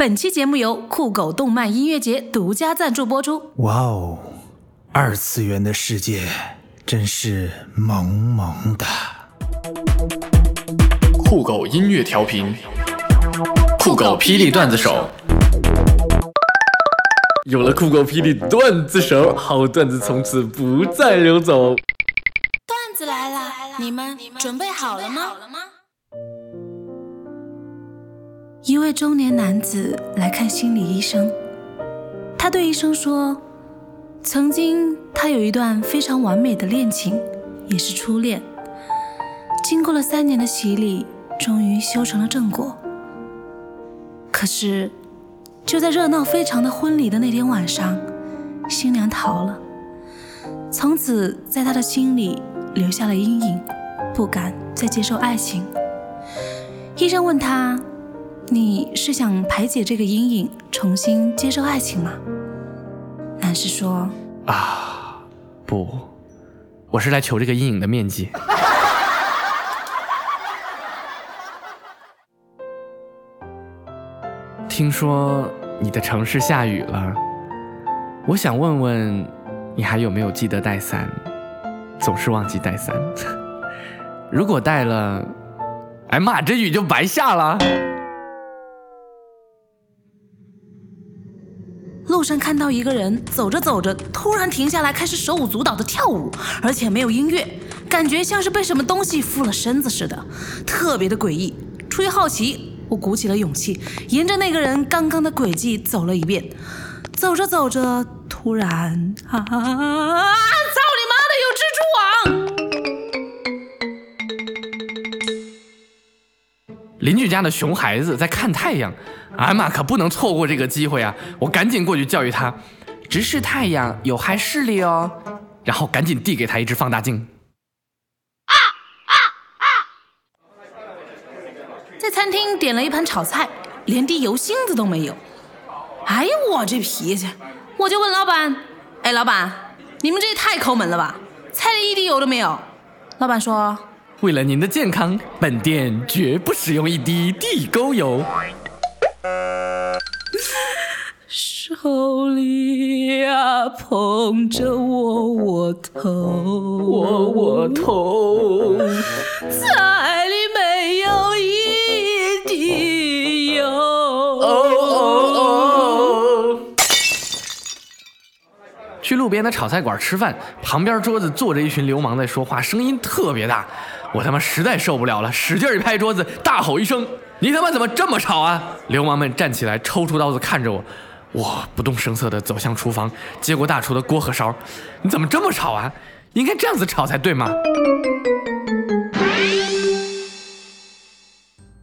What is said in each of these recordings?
本期节目由酷狗动漫音乐节独家赞助播出。哇哦，二次元的世界真是萌萌的。酷狗音乐调频，酷狗霹雳段子手。有了酷狗霹雳段子手，好段子从此不再流走。段子来了，你们准备好了吗？一位中年男子来看心理医生，他对医生说：“曾经他有一段非常完美的恋情，也是初恋。经过了三年的洗礼，终于修成了正果。可是，就在热闹非常的婚礼的那天晚上，新娘逃了，从此在他的心里留下了阴影，不敢再接受爱情。医生问他。”你是想排解这个阴影，重新接受爱情吗？男士说：“啊，不，我是来求这个阴影的面积。听说你的城市下雨了，我想问问你还有没有记得带伞？总是忘记带伞。如果带了，哎妈，这雨就白下了。”路上看到一个人走着走着，突然停下来，开始手舞足蹈的跳舞，而且没有音乐，感觉像是被什么东西附了身子似的，特别的诡异。出于好奇，我鼓起了勇气，沿着那个人刚刚的轨迹走了一遍。走着走着，突然，啊！邻居家的熊孩子在看太阳。艾玛可不能错过这个机会啊！我赶紧过去教育他，直视太阳有害视力哦。然后赶紧递给他一只放大镜。啊啊啊！在餐厅点了一盘炒菜，连滴油星子都没有。哎呀，我这脾气！我就问老板：“哎，老板，你们这也太抠门了吧？菜里一滴油都没有。”老板说：“为了您的健康，本店绝不使用一滴地沟油。”手里呀捧着窝窝头，窝窝头，菜里没有一滴油。哦哦哦！去路边的炒菜馆吃饭，旁边桌子坐着一群流氓在说话，声音特别大，我他妈实在受不了了，使劲一拍桌子，大吼一声。你他妈怎么这么吵啊！流氓们站起来，抽出刀子看着我，我不动声色地走向厨房，接过大厨的锅和勺。你怎么这么吵啊？应该这样子吵才对嘛！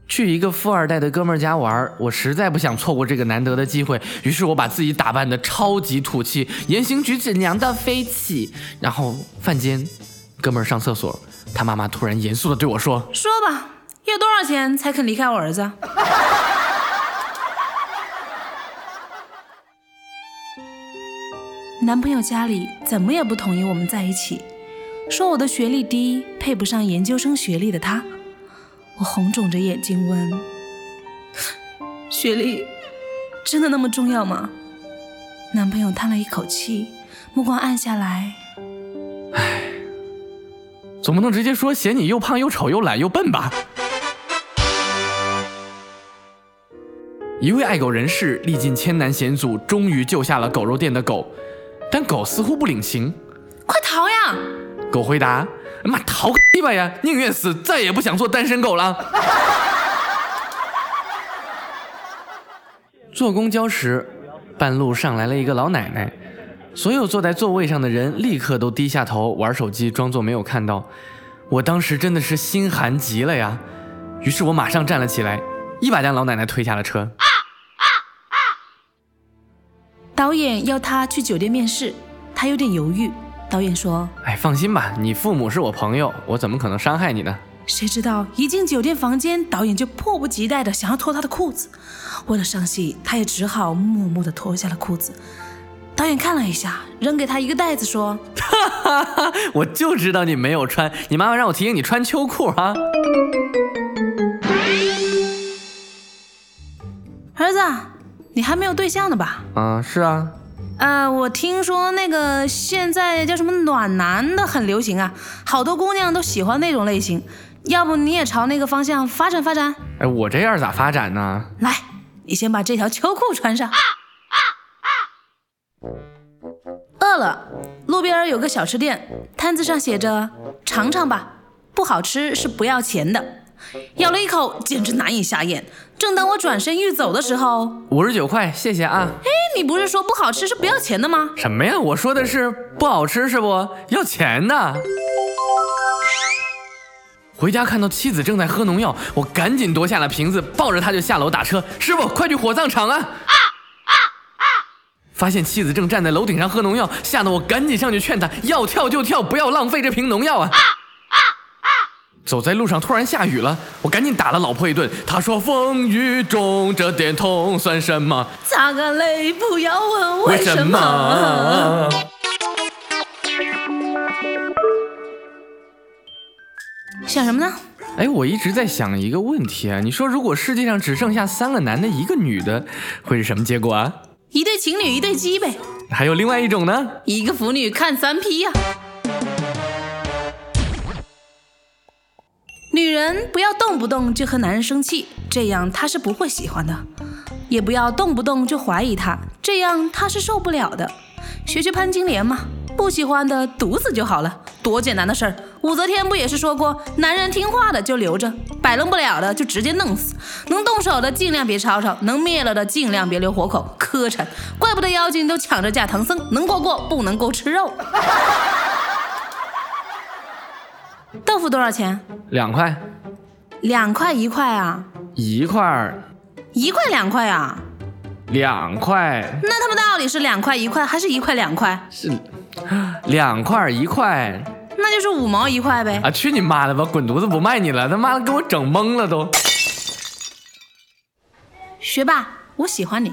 去一个富二代的哥们家玩，我实在不想错过这个难得的机会，于是我把自己打扮的超级土气，言行举止娘到飞起。然后饭间，哥们上厕所，他妈妈突然严肃地对我说：“说吧。”要多少钱才肯离开我儿子？男朋友家里怎么也不同意我们在一起，说我的学历低，配不上研究生学历的他。我红肿着眼睛问：“ 学历真的那么重要吗？”男朋友叹了一口气，目光暗下来：“唉，总不能直接说嫌你又胖又丑又懒又笨吧？”一位爱狗人士历尽千难险阻，终于救下了狗肉店的狗，但狗似乎不领情，快逃呀！狗回答：“妈，逃个鸡巴呀！宁愿死，再也不想做单身狗了。”坐公交时，半路上来了一个老奶奶，所有坐在座位上的人立刻都低下头玩手机，装作没有看到。我当时真的是心寒极了呀，于是我马上站了起来，一把将老奶奶推下了车。导演要他去酒店面试，他有点犹豫。导演说：“哎，放心吧，你父母是我朋友，我怎么可能伤害你呢？”谁知道一进酒店房间，导演就迫不及待的想要脱他的裤子。为了上戏，他也只好默默的脱下了裤子。导演看了一下，扔给他一个袋子，说：“哈哈哈，我就知道你没有穿，你妈妈让我提醒你穿秋裤啊。”儿子。你还没有对象呢吧？啊，是啊，呃，我听说那个现在叫什么暖男的很流行啊，好多姑娘都喜欢那种类型。要不你也朝那个方向发展发展？哎，我这样咋发展呢？来，你先把这条秋裤穿上。饿了，路边有个小吃店，摊子上写着“尝尝吧，不好吃是不要钱的”。咬了一口，简直难以下咽。正当我转身欲走的时候，五十九块，谢谢啊。哎，你不是说不好吃是不要钱的吗？什么呀？我说的是不好吃是不要钱的。回家看到妻子正在喝农药，我赶紧夺下了瓶子，抱着她就下楼打车。师傅，快去火葬场啊！发现妻子正站在楼顶上喝农药，吓得我赶紧上去劝她要跳就跳，不要浪费这瓶农药啊！走在路上突然下雨了，我赶紧打了老婆一顿。她说风雨中这点痛算什么？擦干泪，不要问为什么。想什么呢？哎，我一直在想一个问题啊，你说如果世界上只剩下三个男的，一个女的，会是什么结果啊？一对情侣，一对鸡呗。还有另外一种呢？一个腐女看三 P 呀。女人不要动不动就和男人生气，这样他是不会喜欢的；也不要动不动就怀疑他，这样他是受不了的。学学潘金莲嘛。不喜欢的毒死就好了，多简单的事儿。武则天不也是说过，男人听话的就留着，摆弄不了的就直接弄死，能动手的尽量别吵吵，能灭了的尽量别留活口。磕碜，怪不得妖精都抢着嫁唐僧，能过过，不能够吃肉。豆腐多少钱？两块。两块一块啊？一块。一块两块啊？两块。那他们到底是两块一块，还是一块两块？是。两块一块，那就是五毛一块呗！啊，去你妈的吧！滚犊子，不卖你了！他妈的，给我整懵了都。学霸，我喜欢你。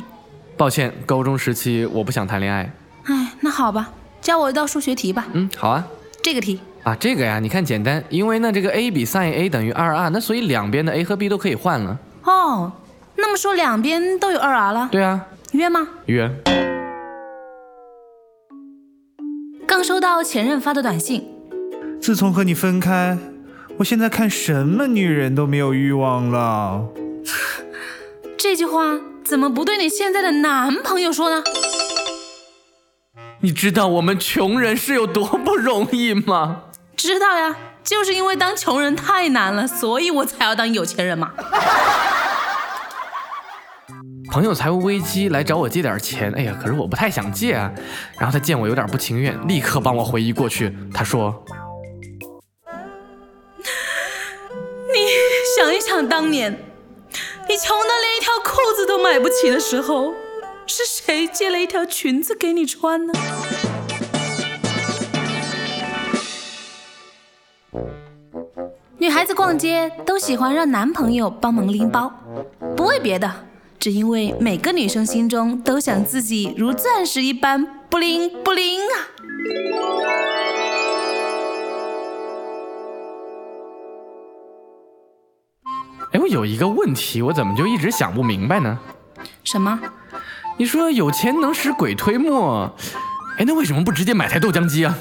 抱歉，高中时期我不想谈恋爱。哎，那好吧，教我一道数学题吧。嗯，好啊。这个题啊，这个呀，你看简单，因为呢，这个 a 比 sin a 等于二 r，那所以两边的 a 和 b 都可以换了。哦，那么说两边都有二 r 了？对啊。约吗？约。刚收到前任发的短信，自从和你分开，我现在看什么女人都没有欲望了。这句话怎么不对你现在的男朋友说呢？你知道我们穷人是有多不容易吗？知道呀，就是因为当穷人太难了，所以我才要当有钱人嘛。朋友财务危机来找我借点钱，哎呀，可是我不太想借啊。然后他见我有点不情愿，立刻帮我回忆过去。他说：“想当年，你穷的连一条裤子都买不起的时候，是谁借了一条裙子给你穿呢？”女孩子逛街都喜欢让男朋友帮忙拎包，不为别的。只因为每个女生心中都想自己如钻石一般不灵不灵啊！我有一个问题，我怎么就一直想不明白呢？什么？你说有钱能使鬼推磨，哎，那为什么不直接买台豆浆机啊？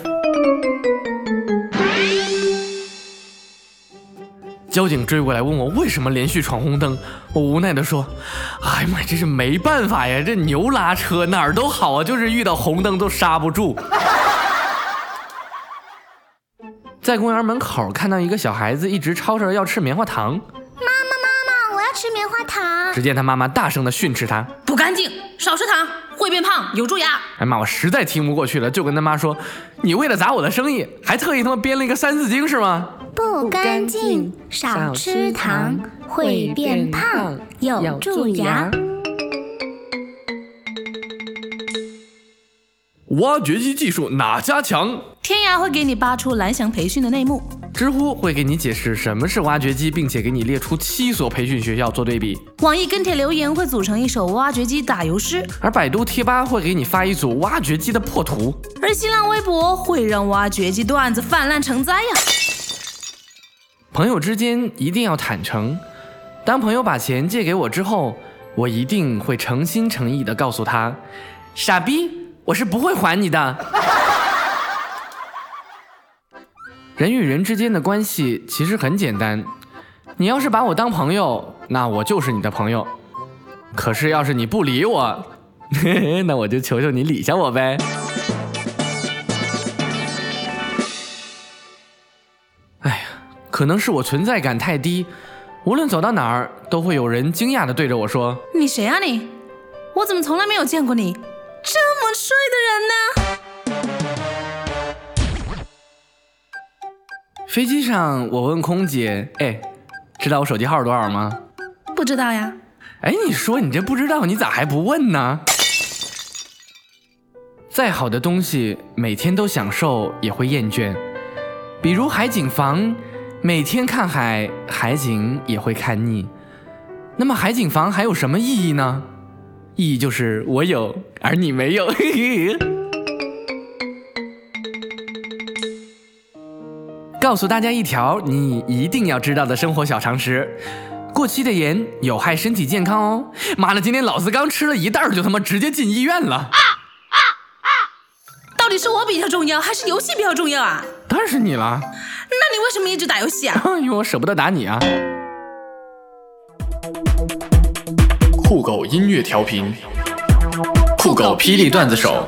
交警追过来问我为什么连续闯红灯，我无奈地说：“哎呀妈，这是没办法呀，这牛拉车哪儿都好啊，就是遇到红灯都刹不住。”在公园门口看到一个小孩子一直吵着要吃棉花糖，吃棉花糖。只见他妈妈大声的训斥他：“不干净，少吃糖，会变胖，有蛀牙。”哎妈，我实在听不过去了，就跟他妈说：“你为了砸我的生意，还特意他妈编了一个三字经是吗？”不干净，少吃糖，会变胖，有蛀牙。挖掘机技术哪家强？天涯会给你扒出蓝翔培训的内幕。知乎会给你解释什么是挖掘机，并且给你列出七所培训学校做对比。网易跟帖留言会组成一首挖掘机打油诗，而百度贴吧会给你发一组挖掘机的破图，而新浪微博会让挖掘机段子泛滥成灾呀。朋友之间一定要坦诚。当朋友把钱借给我之后，我一定会诚心诚意的告诉他：“傻逼，我是不会还你的。”人与人之间的关系其实很简单，你要是把我当朋友，那我就是你的朋友；可是要是你不理我，那我就求求你理下我呗。哎呀，可能是我存在感太低，无论走到哪儿，都会有人惊讶的对着我说：“你谁啊你？我怎么从来没有见过你这么帅的人呢？”飞机上，我问空姐：“哎，知道我手机号是多少吗？”“不知道呀。”“哎，你说你这不知道，你咋还不问呢？”再好的东西，每天都享受也会厌倦。比如海景房，每天看海，海景也会看腻。那么海景房还有什么意义呢？意义就是我有，而你没有。告诉大家一条你一定要知道的生活小常识：过期的盐有害身体健康哦。妈的，今天老子刚吃了一袋就他妈直接进医院了。啊啊啊！到底是我比较重要，还是游戏比较重要啊？当然是你了。那你为什么一直打游戏啊？因为我舍不得打你啊。酷狗音乐调频，酷狗霹雳段子手。